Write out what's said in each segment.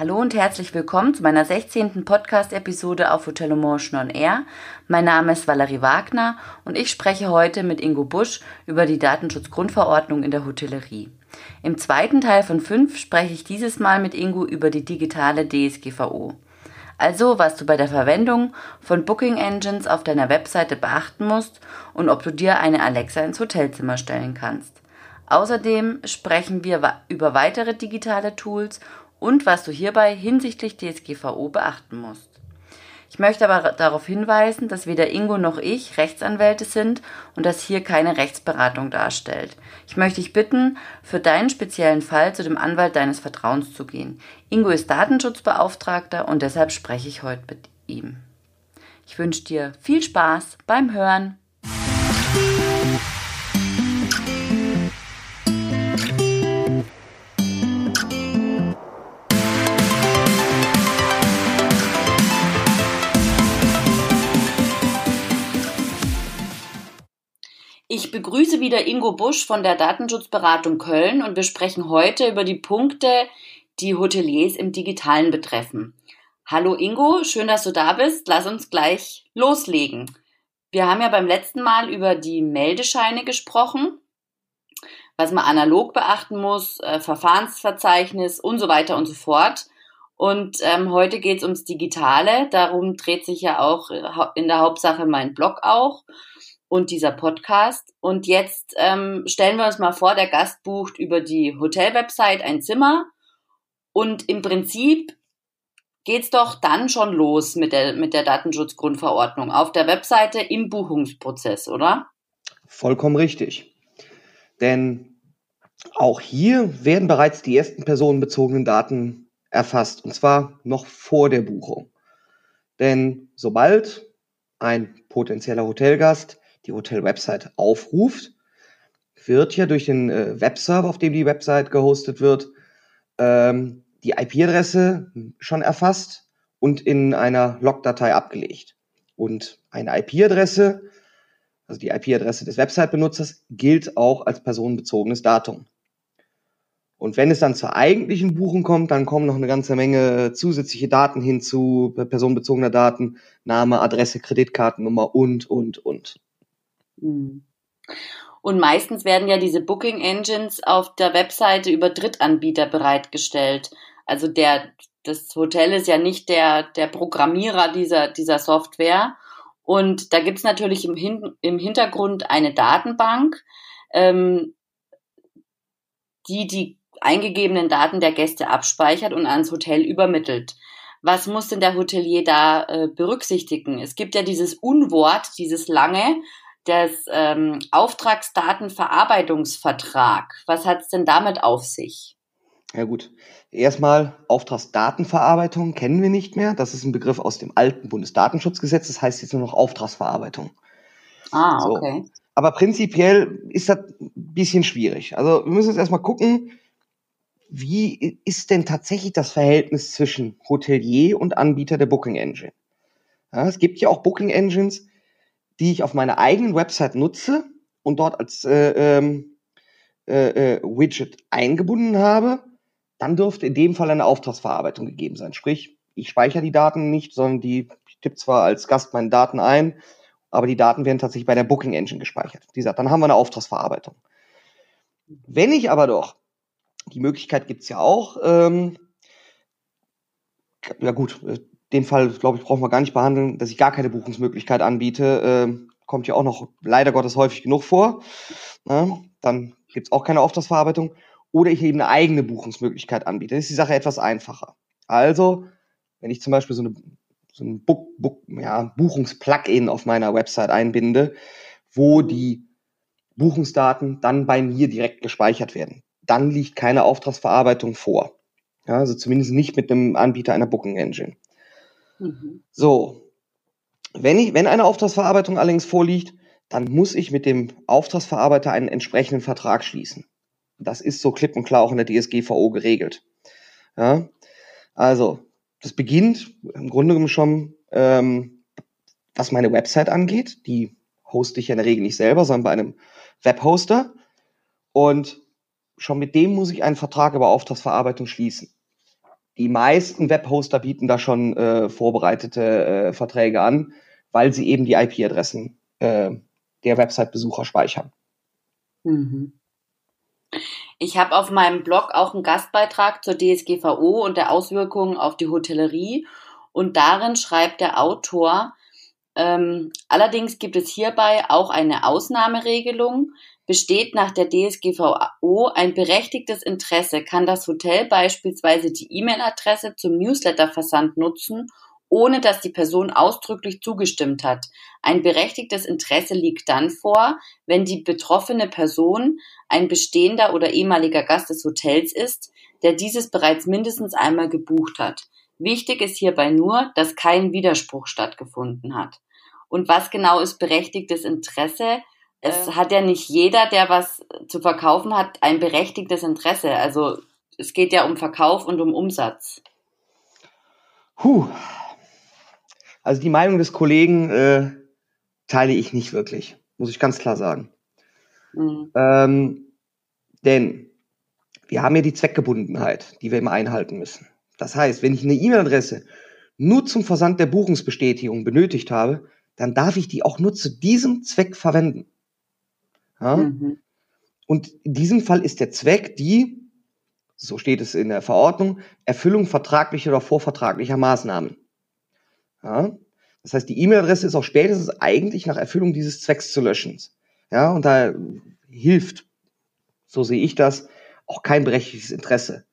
Hallo und herzlich willkommen zu meiner 16. Podcast-Episode auf Hotel Emotion on Air. Mein Name ist Valerie Wagner und ich spreche heute mit Ingo Busch über die Datenschutzgrundverordnung in der Hotellerie. Im zweiten Teil von fünf spreche ich dieses Mal mit Ingo über die digitale DSGVO. Also, was du bei der Verwendung von Booking Engines auf deiner Webseite beachten musst und ob du dir eine Alexa ins Hotelzimmer stellen kannst. Außerdem sprechen wir über weitere digitale Tools und was du hierbei hinsichtlich DSGVO beachten musst. Ich möchte aber darauf hinweisen, dass weder Ingo noch ich Rechtsanwälte sind und das hier keine Rechtsberatung darstellt. Ich möchte dich bitten, für deinen speziellen Fall zu dem Anwalt deines Vertrauens zu gehen. Ingo ist Datenschutzbeauftragter und deshalb spreche ich heute mit ihm. Ich wünsche dir viel Spaß beim Hören. Ich begrüße wieder Ingo Busch von der Datenschutzberatung Köln und wir sprechen heute über die Punkte, die Hoteliers im Digitalen betreffen. Hallo Ingo, schön, dass du da bist. Lass uns gleich loslegen. Wir haben ja beim letzten Mal über die Meldescheine gesprochen, was man analog beachten muss, äh, Verfahrensverzeichnis und so weiter und so fort. Und ähm, heute geht es ums Digitale. Darum dreht sich ja auch äh, in der Hauptsache mein Blog auch und dieser Podcast. Und jetzt ähm, stellen wir uns mal vor, der Gast bucht über die Hotelwebsite ein Zimmer und im Prinzip geht's doch dann schon los mit der, mit der Datenschutzgrundverordnung auf der Webseite im Buchungsprozess, oder? Vollkommen richtig. Denn auch hier werden bereits die ersten personenbezogenen Daten erfasst, und zwar noch vor der Buchung. Denn sobald ein potenzieller Hotelgast die Hotel-Website aufruft, wird ja durch den äh, Webserver, auf dem die Website gehostet wird, ähm, die IP-Adresse schon erfasst und in einer Logdatei abgelegt. Und eine IP-Adresse, also die IP-Adresse des Website-Benutzers, gilt auch als personenbezogenes Datum. Und wenn es dann zur eigentlichen Buchung kommt, dann kommen noch eine ganze Menge zusätzliche Daten hinzu, personenbezogener Daten, Name, Adresse, Kreditkartennummer und, und, und. Mhm. Und meistens werden ja diese Booking Engines auf der Webseite über Drittanbieter bereitgestellt. Also der, das Hotel ist ja nicht der, der Programmierer dieser, dieser Software. Und da gibt's natürlich im, Hin im Hintergrund eine Datenbank, ähm, die die eingegebenen Daten der Gäste abspeichert und ans Hotel übermittelt. Was muss denn der Hotelier da äh, berücksichtigen? Es gibt ja dieses Unwort, dieses lange, des ähm, Auftragsdatenverarbeitungsvertrag. Was hat es denn damit auf sich? Ja gut, erstmal Auftragsdatenverarbeitung kennen wir nicht mehr. Das ist ein Begriff aus dem alten Bundesdatenschutzgesetz. Das heißt jetzt nur noch Auftragsverarbeitung. Ah, okay. So. Aber prinzipiell ist das ein bisschen schwierig. Also wir müssen jetzt erstmal gucken, wie ist denn tatsächlich das Verhältnis zwischen Hotelier und Anbieter der Booking Engine? Ja, es gibt ja auch Booking Engines, die ich auf meiner eigenen Website nutze und dort als äh, ähm, äh, äh, Widget eingebunden habe, dann dürfte in dem Fall eine Auftragsverarbeitung gegeben sein. Sprich, ich speichere die Daten nicht, sondern die, ich tippe zwar als Gast meine Daten ein, aber die Daten werden tatsächlich bei der Booking Engine gespeichert. Wie gesagt, dann haben wir eine Auftragsverarbeitung. Wenn ich aber doch, die Möglichkeit gibt's ja auch, ähm, ja gut, äh, den Fall, glaube ich, brauchen wir gar nicht behandeln, dass ich gar keine Buchungsmöglichkeit anbiete. Äh, kommt ja auch noch leider Gottes häufig genug vor. Ja, dann gibt's auch keine Auftragsverarbeitung. Oder ich eben eine eigene Buchungsmöglichkeit anbiete. Dann ist die Sache etwas einfacher. Also, wenn ich zum Beispiel so, eine, so ein Book, Book, ja, Buchungsplugin auf meiner Website einbinde, wo die Buchungsdaten dann bei mir direkt gespeichert werden, dann liegt keine Auftragsverarbeitung vor. Ja, also zumindest nicht mit einem Anbieter einer Booking Engine. Mhm. So. Wenn ich, wenn eine Auftragsverarbeitung allerdings vorliegt, dann muss ich mit dem Auftragsverarbeiter einen entsprechenden Vertrag schließen. Das ist so klipp und klar auch in der DSGVO geregelt. Ja, also, das beginnt im Grunde genommen schon, ähm, was meine Website angeht. Die hoste ich ja in der Regel nicht selber, sondern bei einem Webhoster. Und schon mit dem muss ich einen Vertrag über Auftragsverarbeitung schließen. Die meisten Webhoster bieten da schon äh, vorbereitete äh, Verträge an, weil sie eben die IP-Adressen äh, der Website-Besucher speichern. Mhm. Ich habe auf meinem Blog auch einen Gastbeitrag zur DSGVO und der Auswirkungen auf die Hotellerie. Und darin schreibt der Autor, ähm, allerdings gibt es hierbei auch eine Ausnahmeregelung. Besteht nach der DSGVO ein berechtigtes Interesse, kann das Hotel beispielsweise die E-Mail-Adresse zum Newsletterversand nutzen ohne dass die Person ausdrücklich zugestimmt hat. Ein berechtigtes Interesse liegt dann vor, wenn die betroffene Person ein bestehender oder ehemaliger Gast des Hotels ist, der dieses bereits mindestens einmal gebucht hat. Wichtig ist hierbei nur, dass kein Widerspruch stattgefunden hat. Und was genau ist berechtigtes Interesse? Es äh. hat ja nicht jeder, der was zu verkaufen hat, ein berechtigtes Interesse. Also es geht ja um Verkauf und um Umsatz. Puh, also die Meinung des Kollegen äh, teile ich nicht wirklich, muss ich ganz klar sagen. Mhm. Ähm, denn wir haben ja die Zweckgebundenheit, die wir immer einhalten müssen. Das heißt, wenn ich eine E-Mail-Adresse nur zum Versand der Buchungsbestätigung benötigt habe, dann darf ich die auch nur zu diesem Zweck verwenden. Ja? Mhm. Und in diesem Fall ist der Zweck die, so steht es in der Verordnung, Erfüllung vertraglicher oder vorvertraglicher Maßnahmen. Ja? Das heißt, die E-Mail-Adresse ist auch spätestens eigentlich nach Erfüllung dieses Zwecks zu löschen. Ja, und da hilft, so sehe ich das, auch kein berechtigtes Interesse.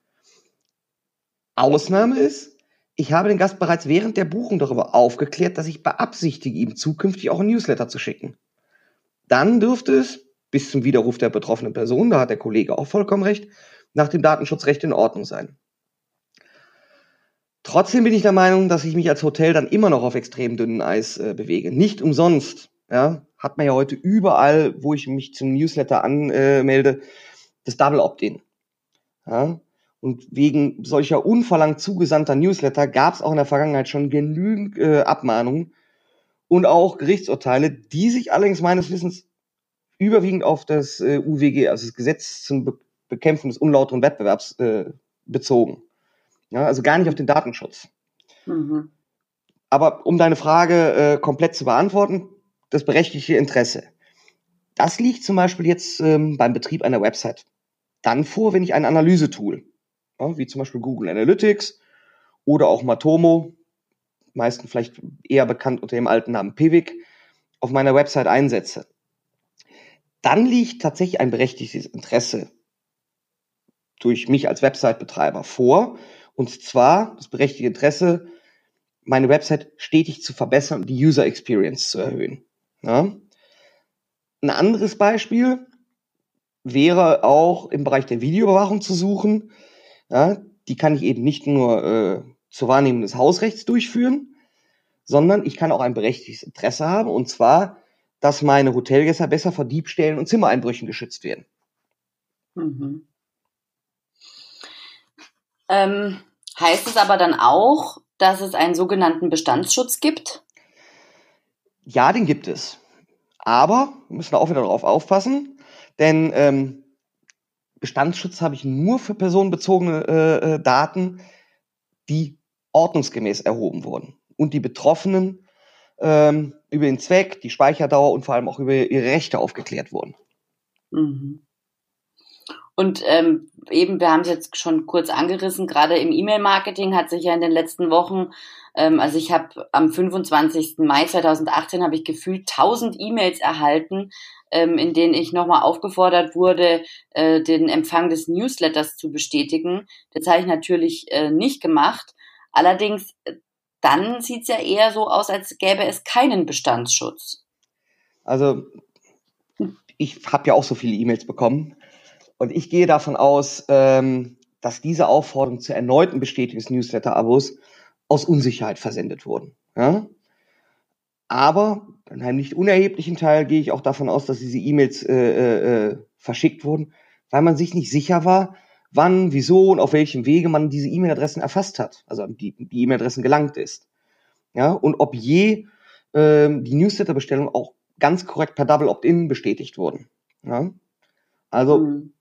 Ausnahme ist, ich habe den Gast bereits während der Buchung darüber aufgeklärt, dass ich beabsichtige, ihm zukünftig auch ein Newsletter zu schicken. Dann dürfte es, bis zum Widerruf der betroffenen Person, da hat der Kollege auch vollkommen recht, nach dem Datenschutzrecht in Ordnung sein. Trotzdem bin ich der Meinung, dass ich mich als Hotel dann immer noch auf extrem dünnem Eis äh, bewege. Nicht umsonst, ja, hat man ja heute überall, wo ich mich zum Newsletter anmelde, das Double Opt-in. Ja, und wegen solcher unverlangt zugesandter Newsletter gab es auch in der Vergangenheit schon genügend äh, Abmahnungen und auch Gerichtsurteile, die sich allerdings meines Wissens überwiegend auf das äh, UWG, also das Gesetz zum Be Bekämpfen des unlauteren Wettbewerbs, äh, bezogen. Ja, also gar nicht auf den Datenschutz. Mhm. Aber um deine Frage äh, komplett zu beantworten, das berechtigte Interesse. Das liegt zum Beispiel jetzt ähm, beim Betrieb einer Website dann vor, wenn ich ein Analysetool, ja, wie zum Beispiel Google Analytics oder auch Matomo, meisten vielleicht eher bekannt unter dem alten Namen Pivik, auf meiner Website einsetze. Dann liegt tatsächlich ein berechtigtes Interesse durch mich als Website-Betreiber vor, und zwar das berechtigte Interesse, meine Website stetig zu verbessern und die User Experience zu erhöhen. Ja? Ein anderes Beispiel wäre auch im Bereich der Videoüberwachung zu suchen. Ja? Die kann ich eben nicht nur äh, zur Wahrnehmung des Hausrechts durchführen, sondern ich kann auch ein berechtigtes Interesse haben, und zwar, dass meine Hotelgäste besser vor Diebstählen und Zimmereinbrüchen geschützt werden. Mhm. Ähm, heißt es aber dann auch, dass es einen sogenannten Bestandsschutz gibt? Ja, den gibt es. Aber wir müssen auch wieder darauf aufpassen, denn ähm, Bestandsschutz habe ich nur für personenbezogene äh, äh, Daten, die ordnungsgemäß erhoben wurden und die Betroffenen ähm, über den Zweck, die Speicherdauer und vor allem auch über ihre Rechte aufgeklärt wurden. Mhm. Und ähm, eben, wir haben es jetzt schon kurz angerissen, gerade im E-Mail-Marketing hat sich ja in den letzten Wochen, ähm, also ich habe am 25. Mai 2018 habe ich gefühlt 1000 E-Mails erhalten, ähm, in denen ich nochmal aufgefordert wurde, äh, den Empfang des Newsletters zu bestätigen. Das habe ich natürlich äh, nicht gemacht. Allerdings, äh, dann sieht es ja eher so aus, als gäbe es keinen Bestandsschutz. Also ich habe ja auch so viele E-Mails bekommen und ich gehe davon aus, ähm, dass diese Aufforderung zur erneuten Bestätigung des Newsletter-Abos aus Unsicherheit versendet wurden. Ja? Aber in einem nicht unerheblichen Teil gehe ich auch davon aus, dass diese E-Mails äh, äh, äh, verschickt wurden, weil man sich nicht sicher war, wann, wieso und auf welchem Wege man diese E-Mail-Adressen erfasst hat, also die, die E-Mail-Adressen gelangt ist. Ja, und ob je äh, die Newsletter-Bestellung auch ganz korrekt per Double Opt-in bestätigt wurden. Ja? Also mhm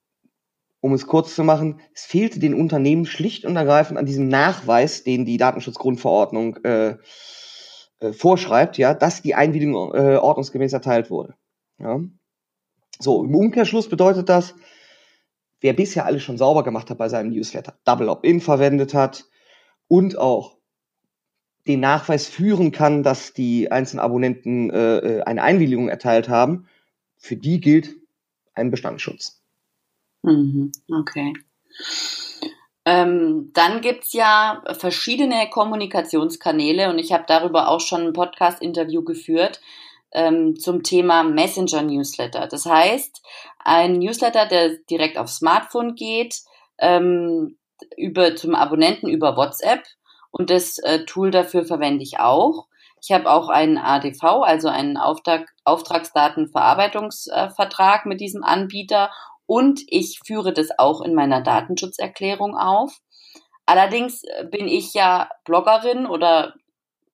um es kurz zu machen, es fehlte den Unternehmen schlicht und ergreifend an diesem Nachweis, den die Datenschutzgrundverordnung äh, äh, vorschreibt, ja, dass die Einwilligung äh, ordnungsgemäß erteilt wurde. Ja. So, im Umkehrschluss bedeutet das, wer bisher alles schon sauber gemacht hat bei seinem Newsletter, Double Opt-in verwendet hat und auch den Nachweis führen kann, dass die einzelnen Abonnenten äh, äh eine Einwilligung erteilt haben, für die gilt ein Bestandsschutz. Mhm, okay. Ähm, dann gibt's ja verschiedene Kommunikationskanäle und ich habe darüber auch schon ein Podcast-Interview geführt ähm, zum Thema Messenger-Newsletter. Das heißt, ein Newsletter, der direkt aufs Smartphone geht, ähm, über, zum Abonnenten über WhatsApp und das äh, Tool dafür verwende ich auch. Ich habe auch einen ADV, also einen Auftrag, Auftragsdatenverarbeitungsvertrag äh, mit diesem Anbieter und ich führe das auch in meiner Datenschutzerklärung auf. Allerdings äh, bin ich ja Bloggerin oder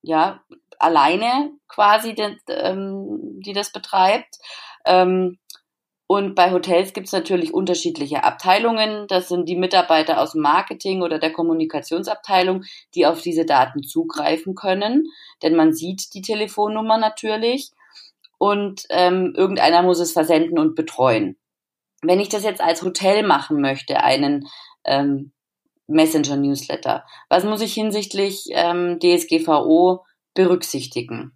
ja alleine quasi, die, ähm, die das betreibt. Ähm, und bei Hotels gibt es natürlich unterschiedliche Abteilungen. Das sind die Mitarbeiter aus dem Marketing oder der Kommunikationsabteilung, die auf diese Daten zugreifen können. Denn man sieht die Telefonnummer natürlich. Und ähm, irgendeiner muss es versenden und betreuen. Wenn ich das jetzt als Hotel machen möchte, einen ähm, Messenger-Newsletter, was muss ich hinsichtlich ähm, DSGVO berücksichtigen?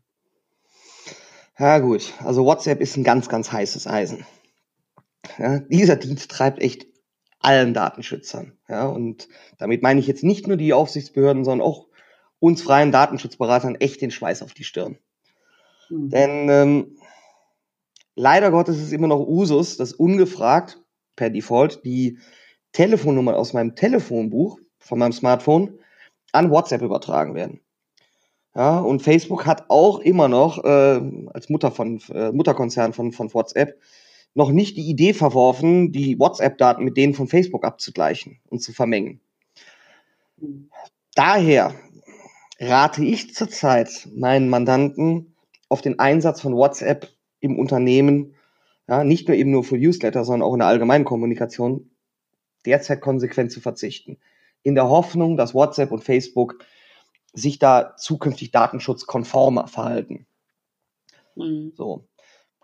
Ja gut, also WhatsApp ist ein ganz, ganz heißes Eisen. Ja, dieser Dienst treibt echt allen Datenschützern. Ja, und damit meine ich jetzt nicht nur die Aufsichtsbehörden, sondern auch uns freien Datenschutzberatern echt den Schweiß auf die Stirn. Mhm. Denn ähm, leider Gottes ist es immer noch Usus, dass ungefragt per Default die Telefonnummern aus meinem Telefonbuch von meinem Smartphone an WhatsApp übertragen werden. Ja, und Facebook hat auch immer noch äh, als Mutter von äh, Mutterkonzern von, von WhatsApp noch nicht die Idee verworfen, die WhatsApp-Daten mit denen von Facebook abzugleichen und zu vermengen. Daher rate ich zurzeit meinen Mandanten auf den Einsatz von WhatsApp im Unternehmen, ja, nicht nur eben nur für Newsletter, sondern auch in der allgemeinen Kommunikation, derzeit konsequent zu verzichten. In der Hoffnung, dass WhatsApp und Facebook sich da zukünftig datenschutzkonformer verhalten. Mhm. So.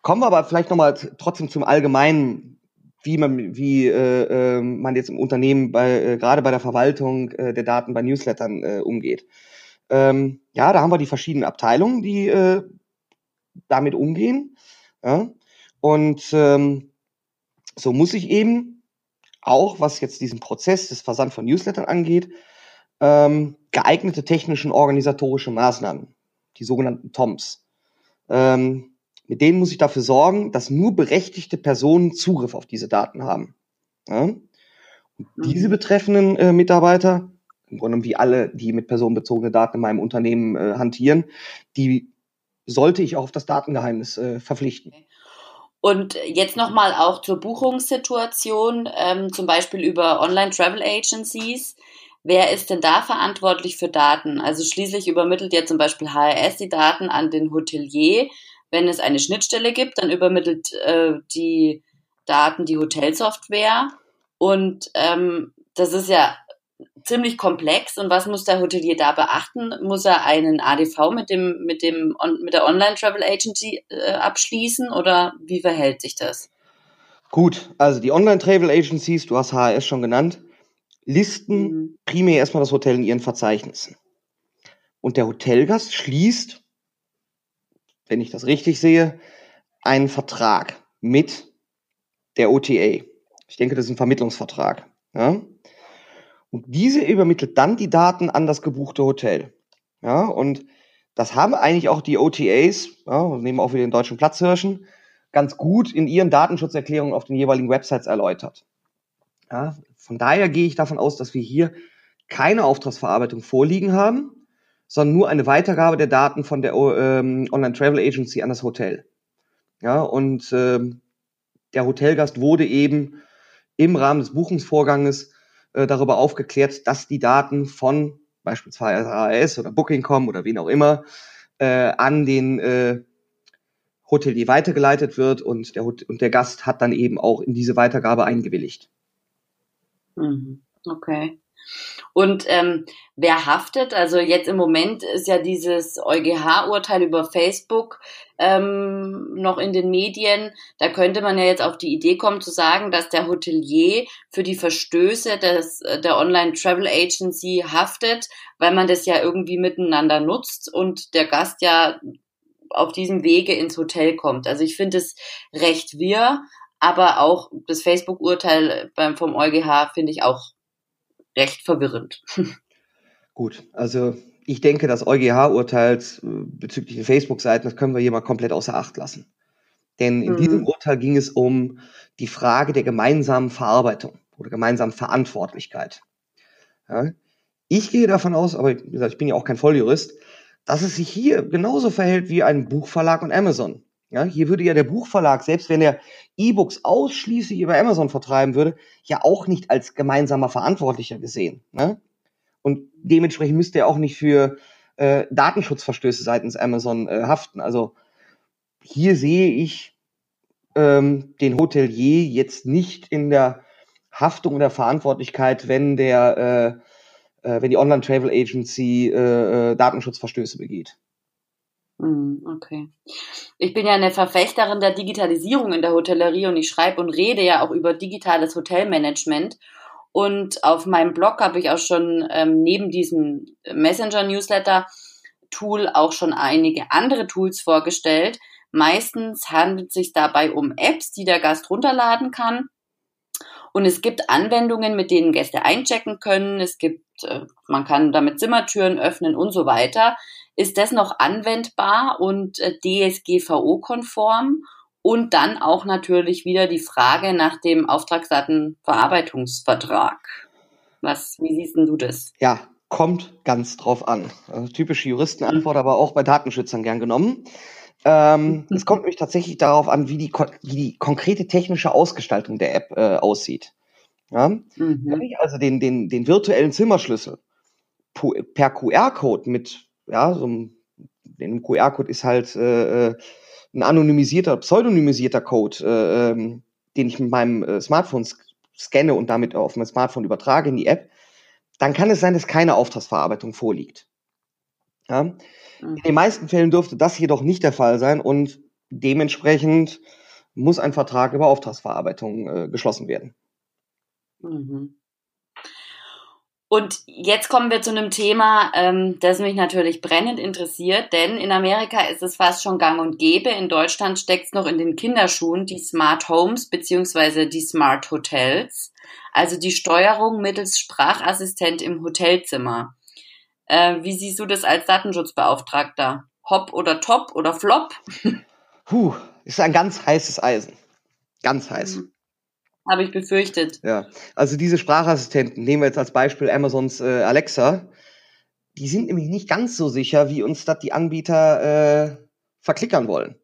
Kommen wir aber vielleicht nochmal trotzdem zum Allgemeinen, wie man, wie äh, äh, man jetzt im Unternehmen bei, äh, gerade bei der Verwaltung äh, der Daten bei Newslettern äh, umgeht. Ähm, ja, da haben wir die verschiedenen Abteilungen, die äh, damit umgehen. Ja? Und ähm, so muss ich eben auch, was jetzt diesen Prozess des Versand von Newslettern angeht, ähm, geeignete technischen organisatorische Maßnahmen, die sogenannten TOMs, ähm, mit denen muss ich dafür sorgen, dass nur berechtigte Personen Zugriff auf diese Daten haben. Ja? Und diese mhm. betreffenden äh, Mitarbeiter, im Grunde wie alle, die mit personenbezogene Daten in meinem Unternehmen äh, hantieren, die sollte ich auch auf das Datengeheimnis äh, verpflichten. Und jetzt nochmal auch zur Buchungssituation, ähm, zum Beispiel über Online-Travel Agencies. Wer ist denn da verantwortlich für Daten? Also schließlich übermittelt ja zum Beispiel HRS die Daten an den Hotelier. Wenn es eine Schnittstelle gibt, dann übermittelt äh, die Daten die Hotelsoftware. Und ähm, das ist ja ziemlich komplex. Und was muss der Hotelier da beachten? Muss er einen ADV mit dem mit dem mit der Online Travel Agency äh, abschließen oder wie verhält sich das? Gut, also die Online Travel Agencies, du hast HRS schon genannt, listen mhm. primär erstmal das Hotel in ihren Verzeichnissen. Und der Hotelgast schließt wenn ich das richtig sehe, einen Vertrag mit der OTA. Ich denke, das ist ein Vermittlungsvertrag. Ja? Und diese übermittelt dann die Daten an das gebuchte Hotel. Ja, und das haben eigentlich auch die OTAs, ja, nehmen auch wieder den deutschen Platzhirschen, ganz gut in ihren Datenschutzerklärungen auf den jeweiligen Websites erläutert. Ja, von daher gehe ich davon aus, dass wir hier keine Auftragsverarbeitung vorliegen haben, sondern nur eine Weitergabe der Daten von der ähm, Online Travel Agency an das Hotel. Ja, und ähm, der Hotelgast wurde eben im Rahmen des Buchungsvorganges äh, darüber aufgeklärt, dass die Daten von beispielsweise AS oder Booking.com oder wen auch immer äh, an den äh, Hotelier weitergeleitet wird und der, und der Gast hat dann eben auch in diese Weitergabe eingewilligt. Mhm. Okay. Und ähm, wer haftet? Also jetzt im Moment ist ja dieses EuGH-Urteil über Facebook ähm, noch in den Medien. Da könnte man ja jetzt auf die Idee kommen zu sagen, dass der Hotelier für die Verstöße des, der Online-Travel Agency haftet, weil man das ja irgendwie miteinander nutzt und der Gast ja auf diesem Wege ins Hotel kommt. Also ich finde es recht wirr, aber auch das Facebook-Urteil vom EuGH finde ich auch recht verwirrend. Gut, also ich denke, das EuGH-Urteil äh, bezüglich den Facebook-Seiten, das können wir hier mal komplett außer Acht lassen. Denn in mhm. diesem Urteil ging es um die Frage der gemeinsamen Verarbeitung oder gemeinsamen Verantwortlichkeit. Ja, ich gehe davon aus, aber wie gesagt, ich bin ja auch kein Volljurist, dass es sich hier genauso verhält wie ein Buchverlag und Amazon. Ja, hier würde ja der Buchverlag, selbst wenn er E-Books ausschließlich über Amazon vertreiben würde, ja auch nicht als gemeinsamer Verantwortlicher gesehen. Ne? Und dementsprechend müsste er auch nicht für äh, Datenschutzverstöße seitens Amazon äh, haften. Also hier sehe ich ähm, den Hotelier jetzt nicht in der Haftung und der Verantwortlichkeit, wenn der äh, äh, wenn die Online Travel Agency äh, äh, Datenschutzverstöße begeht. Hm, okay. Ich bin ja eine Verfechterin der Digitalisierung in der Hotellerie und ich schreibe und rede ja auch über digitales Hotelmanagement. Und auf meinem Blog habe ich auch schon ähm, neben diesem Messenger-Newsletter-Tool auch schon einige andere Tools vorgestellt. Meistens handelt es sich dabei um Apps, die der Gast runterladen kann. Und es gibt Anwendungen, mit denen Gäste einchecken können. Es gibt, äh, man kann damit Zimmertüren öffnen und so weiter. Ist das noch anwendbar und äh, DSGVO-konform? Und dann auch natürlich wieder die Frage nach dem Auftragsdatenverarbeitungsvertrag. Was, wie siehst denn du das? Ja, kommt ganz drauf an. Also typische Juristenantwort, aber auch bei Datenschützern gern genommen. Ähm, es kommt nämlich tatsächlich darauf an, wie die, wie die konkrete technische Ausgestaltung der App äh, aussieht. Ja? Mhm. Wenn ich also den, den, den virtuellen Zimmerschlüssel per QR-Code mit ja, so ein, QR-Code ist halt äh, äh, ein anonymisierter, pseudonymisierter Code, äh, ähm, den ich mit meinem äh, Smartphone scanne und damit auf mein Smartphone übertrage in die App, dann kann es sein, dass keine Auftragsverarbeitung vorliegt. Ja? Mhm. In den meisten Fällen dürfte das jedoch nicht der Fall sein und dementsprechend muss ein Vertrag über Auftragsverarbeitung äh, geschlossen werden. Mhm. Und jetzt kommen wir zu einem Thema, ähm, das mich natürlich brennend interessiert, denn in Amerika ist es fast schon gang und gäbe. In Deutschland steckt es noch in den Kinderschuhen, die Smart Homes beziehungsweise die Smart Hotels, also die Steuerung mittels Sprachassistent im Hotelzimmer. Äh, wie siehst du das als Datenschutzbeauftragter? Hop oder Top oder Flop? Puh, ist ein ganz heißes Eisen. Ganz heiß. Mhm. Habe ich befürchtet. Ja, also diese Sprachassistenten, nehmen wir jetzt als Beispiel Amazons äh, Alexa, die sind nämlich nicht ganz so sicher, wie uns das die Anbieter äh, verklickern wollen.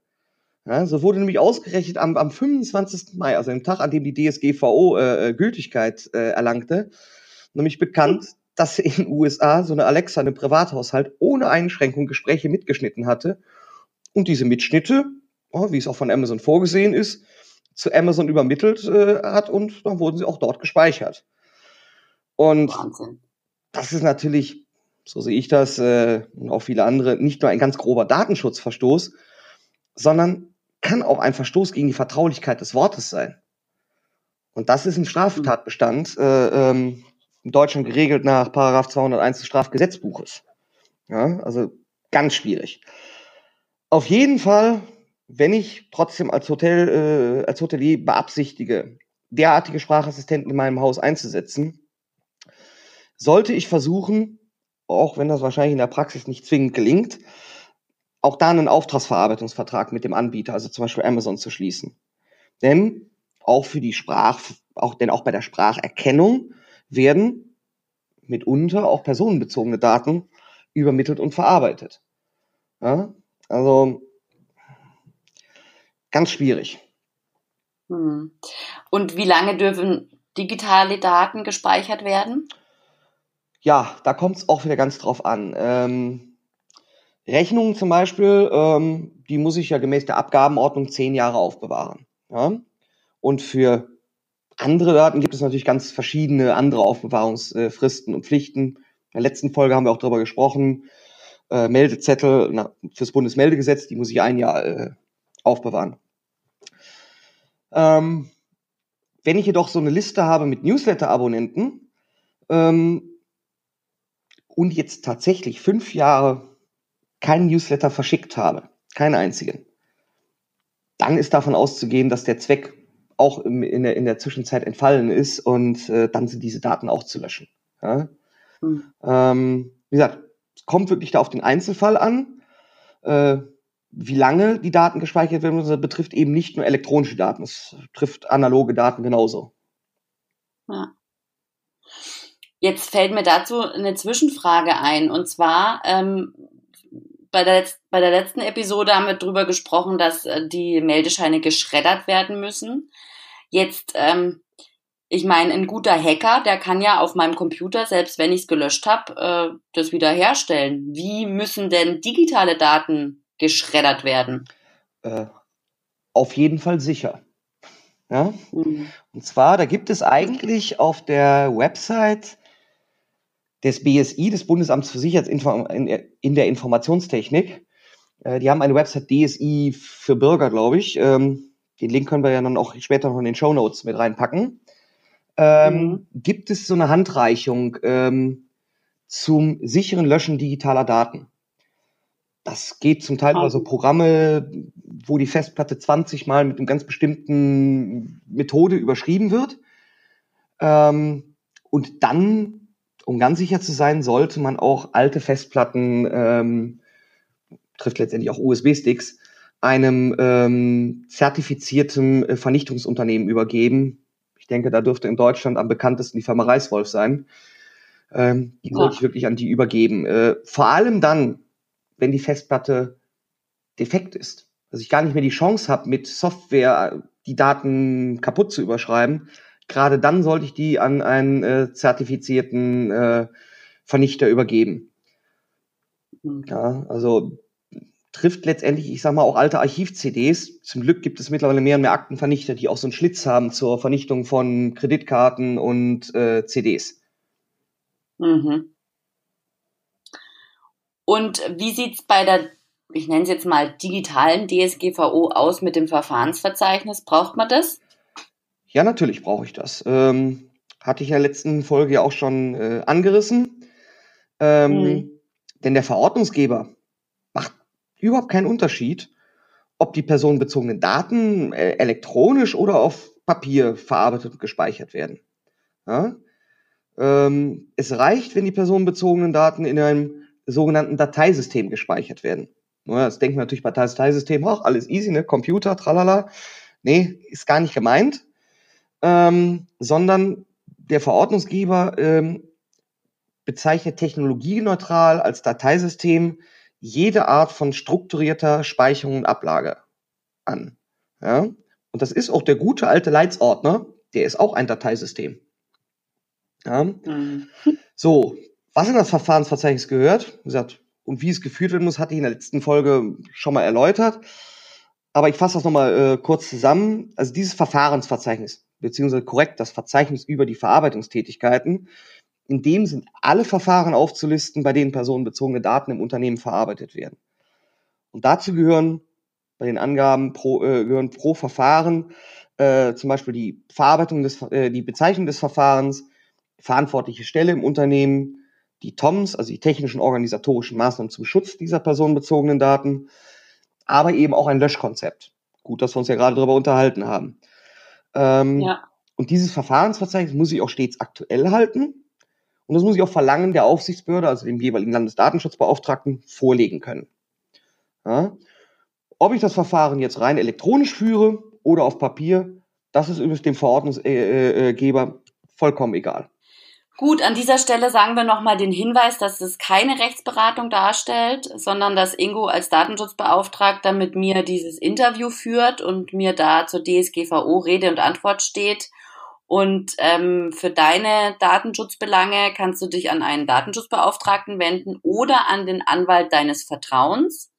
Ja, so wurde nämlich ausgerechnet am, am 25. Mai, also dem Tag, an dem die DSGVO äh, äh, Gültigkeit äh, erlangte, nämlich bekannt, hm. dass in den USA so eine Alexa, eine Privathaushalt, ohne Einschränkung Gespräche mitgeschnitten hatte. Und diese Mitschnitte, oh, wie es auch von Amazon vorgesehen ist, zu Amazon übermittelt äh, hat und dann wurden sie auch dort gespeichert. Und Wahnsinn. das ist natürlich, so sehe ich das äh, und auch viele andere, nicht nur ein ganz grober Datenschutzverstoß, sondern kann auch ein Verstoß gegen die Vertraulichkeit des Wortes sein. Und das ist ein Straftatbestand, äh, ähm, in Deutschland geregelt nach Paragraph 201 des Strafgesetzbuches. Ja, also ganz schwierig. Auf jeden Fall wenn ich trotzdem als Hotel, äh, als Hotelier beabsichtige, derartige Sprachassistenten in meinem Haus einzusetzen, sollte ich versuchen, auch wenn das wahrscheinlich in der Praxis nicht zwingend gelingt, auch da einen Auftragsverarbeitungsvertrag mit dem Anbieter, also zum Beispiel Amazon, zu schließen. Denn auch für die Sprach, auch, denn auch bei der Spracherkennung werden mitunter auch personenbezogene Daten übermittelt und verarbeitet. Ja? Also ganz schwierig. Hm. Und wie lange dürfen digitale Daten gespeichert werden? Ja, da kommt es auch wieder ganz drauf an. Ähm, Rechnungen zum Beispiel, ähm, die muss ich ja gemäß der Abgabenordnung zehn Jahre aufbewahren. Ja? Und für andere Daten gibt es natürlich ganz verschiedene andere Aufbewahrungsfristen und Pflichten. In der letzten Folge haben wir auch darüber gesprochen. Äh, Meldezettel na, fürs Bundesmeldegesetz, die muss ich ein Jahr äh, aufbewahren. Ähm, wenn ich jedoch so eine Liste habe mit Newsletter-Abonnenten ähm, und jetzt tatsächlich fünf Jahre keinen Newsletter verschickt habe, keinen einzigen, dann ist davon auszugehen, dass der Zweck auch im, in, der, in der Zwischenzeit entfallen ist und äh, dann sind diese Daten auch zu löschen. Ja? Mhm. Ähm, wie gesagt, es kommt wirklich da auf den Einzelfall an. Äh, wie lange die Daten gespeichert werden, das betrifft eben nicht nur elektronische Daten, es trifft analoge Daten genauso. Ja. Jetzt fällt mir dazu eine Zwischenfrage ein. Und zwar, ähm, bei, der, bei der letzten Episode haben wir darüber gesprochen, dass äh, die Meldescheine geschreddert werden müssen. Jetzt, ähm, ich meine, ein guter Hacker, der kann ja auf meinem Computer, selbst wenn ich es gelöscht habe, äh, das wiederherstellen. Wie müssen denn digitale Daten geschreddert werden? Äh, auf jeden Fall sicher. Ja? Mhm. Und zwar, da gibt es eigentlich auf der Website des BSI, des Bundesamts für Sicherheit in der Informationstechnik, äh, die haben eine Website DSI für Bürger, glaube ich. Ähm, den Link können wir ja dann auch später noch in den Show Notes mit reinpacken. Ähm, mhm. Gibt es so eine Handreichung ähm, zum sicheren Löschen digitaler Daten? Das geht zum Teil über so Programme, wo die Festplatte 20 Mal mit einem ganz bestimmten Methode überschrieben wird. Ähm, und dann, um ganz sicher zu sein, sollte man auch alte Festplatten, ähm, trifft letztendlich auch USB-Sticks, einem ähm, zertifizierten äh, Vernichtungsunternehmen übergeben. Ich denke, da dürfte in Deutschland am bekanntesten die Firma Reiswolf sein. Ähm, die ja. sollte ich wirklich an die übergeben. Äh, vor allem dann, wenn die Festplatte defekt ist. Dass ich gar nicht mehr die Chance habe, mit Software die Daten kaputt zu überschreiben. Gerade dann sollte ich die an einen äh, zertifizierten äh, Vernichter übergeben. Mhm. Ja, also trifft letztendlich, ich sag mal, auch alte Archiv-CDs. Zum Glück gibt es mittlerweile mehr und mehr Aktenvernichter, die auch so einen Schlitz haben zur Vernichtung von Kreditkarten und äh, CDs. Mhm. Und wie sieht's bei der, ich nenne es jetzt mal, digitalen DSGVO aus mit dem Verfahrensverzeichnis? Braucht man das? Ja, natürlich brauche ich das. Ähm, hatte ich in der letzten Folge ja auch schon äh, angerissen. Ähm, mhm. Denn der Verordnungsgeber macht überhaupt keinen Unterschied, ob die personenbezogenen Daten äh, elektronisch oder auf Papier verarbeitet und gespeichert werden. Ja? Ähm, es reicht, wenn die personenbezogenen Daten in einem sogenannten Dateisystem gespeichert werden. Das denken wir natürlich bei Dateisystem, ach, alles easy, ne? Computer, tralala. Nee, ist gar nicht gemeint. Ähm, sondern der Verordnungsgeber ähm, bezeichnet technologieneutral als Dateisystem jede Art von strukturierter Speicherung und Ablage an. Ja? Und das ist auch der gute alte Leitsordner, der ist auch ein Dateisystem. Ja? Mhm. So, was in das Verfahrensverzeichnis gehört, wie gesagt, und wie es geführt werden muss, hatte ich in der letzten Folge schon mal erläutert. Aber ich fasse das nochmal äh, kurz zusammen. Also dieses Verfahrensverzeichnis, beziehungsweise korrekt das Verzeichnis über die Verarbeitungstätigkeiten, in dem sind alle Verfahren aufzulisten, bei denen personenbezogene Daten im Unternehmen verarbeitet werden. Und dazu gehören bei den Angaben pro, äh, gehören pro Verfahren äh, zum Beispiel die Verarbeitung des, äh, die Bezeichnung des Verfahrens, verantwortliche Stelle im Unternehmen, die TOMs, also die technischen organisatorischen Maßnahmen zum Schutz dieser personenbezogenen Daten, aber eben auch ein Löschkonzept. Gut, dass wir uns ja gerade darüber unterhalten haben. Ähm, ja. Und dieses Verfahrensverzeichnis muss ich auch stets aktuell halten. Und das muss ich auch Verlangen der Aufsichtsbehörde, also dem jeweiligen Landesdatenschutzbeauftragten, vorlegen können. Ja? Ob ich das Verfahren jetzt rein elektronisch führe oder auf Papier, das ist übrigens dem Verordnungsgeber vollkommen egal. Gut, an dieser Stelle sagen wir nochmal den Hinweis, dass es keine Rechtsberatung darstellt, sondern dass Ingo als Datenschutzbeauftragter mit mir dieses Interview führt und mir da zur DSGVO Rede und Antwort steht. Und ähm, für deine Datenschutzbelange kannst du dich an einen Datenschutzbeauftragten wenden oder an den Anwalt deines Vertrauens.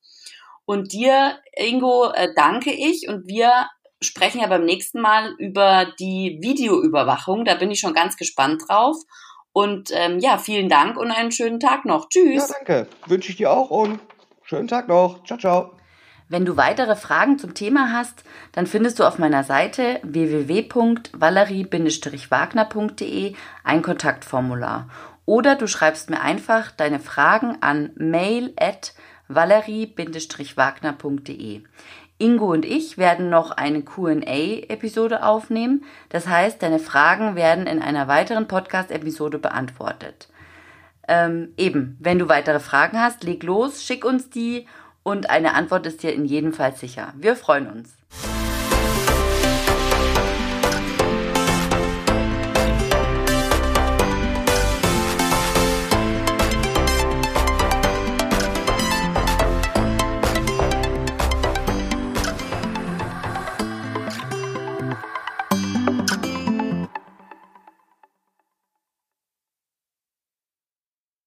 Und dir, Ingo, äh, danke ich und wir sprechen ja beim nächsten Mal über die Videoüberwachung. Da bin ich schon ganz gespannt drauf. Und ähm, ja, vielen Dank und einen schönen Tag noch. Tschüss. Ja, danke. Wünsche ich dir auch und schönen Tag noch. Ciao, ciao. Wenn du weitere Fragen zum Thema hast, dann findest du auf meiner Seite www.valerie-wagner.de ein Kontaktformular. Oder du schreibst mir einfach deine Fragen an mail at valerie-wagner.de. Ingo und ich werden noch eine QA-Episode aufnehmen. Das heißt, deine Fragen werden in einer weiteren Podcast-Episode beantwortet. Ähm, eben, wenn du weitere Fragen hast, leg los, schick uns die und eine Antwort ist dir in jedem Fall sicher. Wir freuen uns.